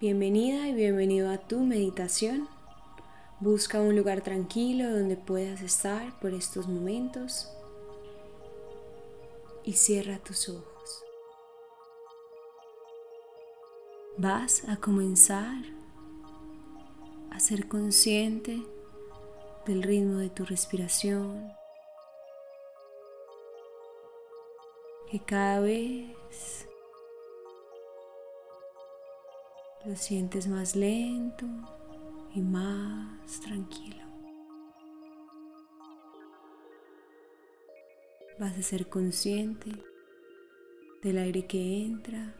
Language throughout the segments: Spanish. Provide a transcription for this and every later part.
Bienvenida y bienvenido a tu meditación. Busca un lugar tranquilo donde puedas estar por estos momentos y cierra tus ojos. Vas a comenzar a ser consciente del ritmo de tu respiración, que cada vez lo sientes más lento y más tranquilo. Vas a ser consciente del aire que entra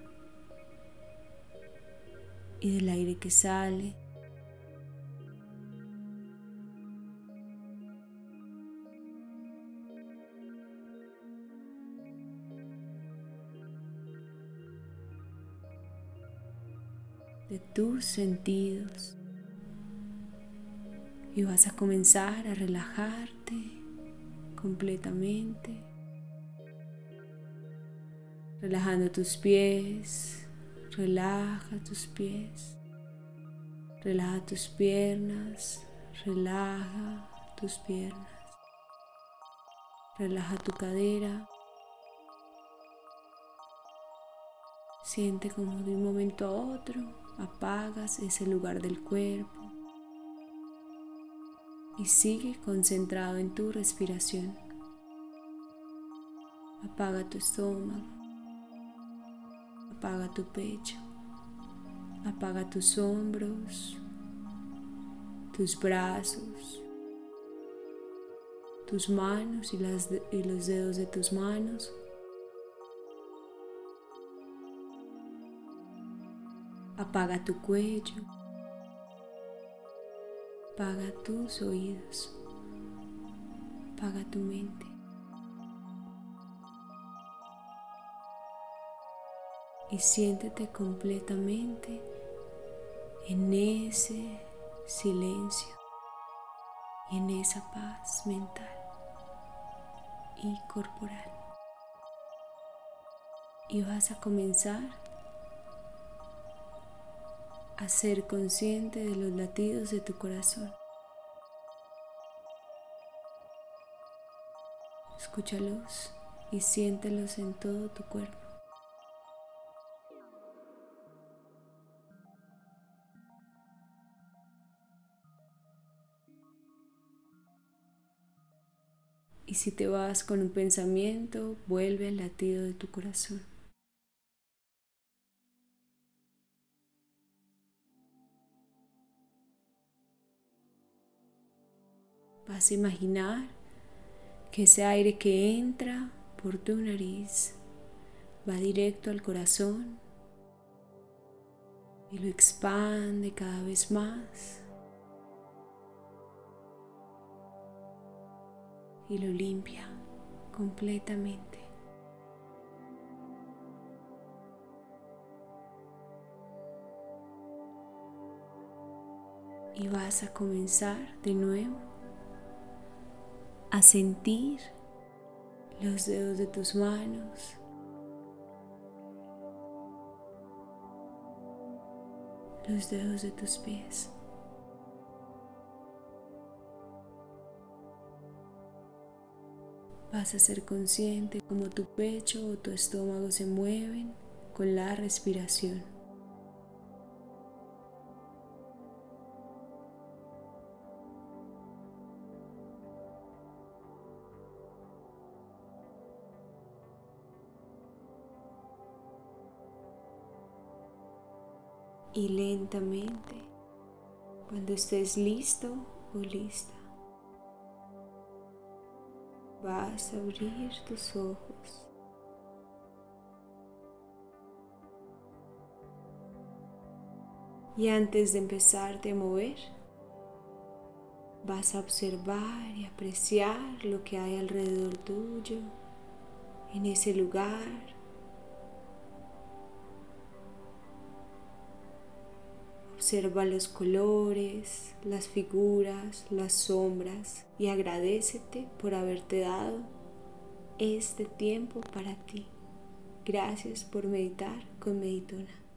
y del aire que sale. De tus sentidos. Y vas a comenzar a relajarte completamente, relajando tus pies, relaja tus pies, relaja tus piernas, relaja tus piernas, relaja tu cadera. Siente como de un momento a otro apagas ese lugar del cuerpo y sigue concentrado en tu respiración. Apaga tu estómago, apaga tu pecho, apaga tus hombros, tus brazos, tus manos y, y los dedos de tus manos Apaga tu cuello. Apaga tus oídos. Apaga tu mente. Y siéntete completamente en ese silencio en esa paz mental y corporal. Y vas a comenzar a ser consciente de los latidos de tu corazón. Escúchalos y siéntelos en todo tu cuerpo. Y si te vas con un pensamiento, vuelve al latido de tu corazón. Imaginar que ese aire que entra por tu nariz va directo al corazón y lo expande cada vez más y lo limpia completamente. Y vas a comenzar de nuevo a sentir los dedos de tus manos. Los dedos de tus pies. Vas a ser consciente como tu pecho o tu estómago se mueven con la respiración. Y lentamente, cuando estés listo o lista, vas a abrir tus ojos. Y antes de empezarte a mover, vas a observar y apreciar lo que hay alrededor tuyo, en ese lugar Observa los colores, las figuras, las sombras y agradecete por haberte dado este tiempo para ti. Gracias por meditar con Meditona.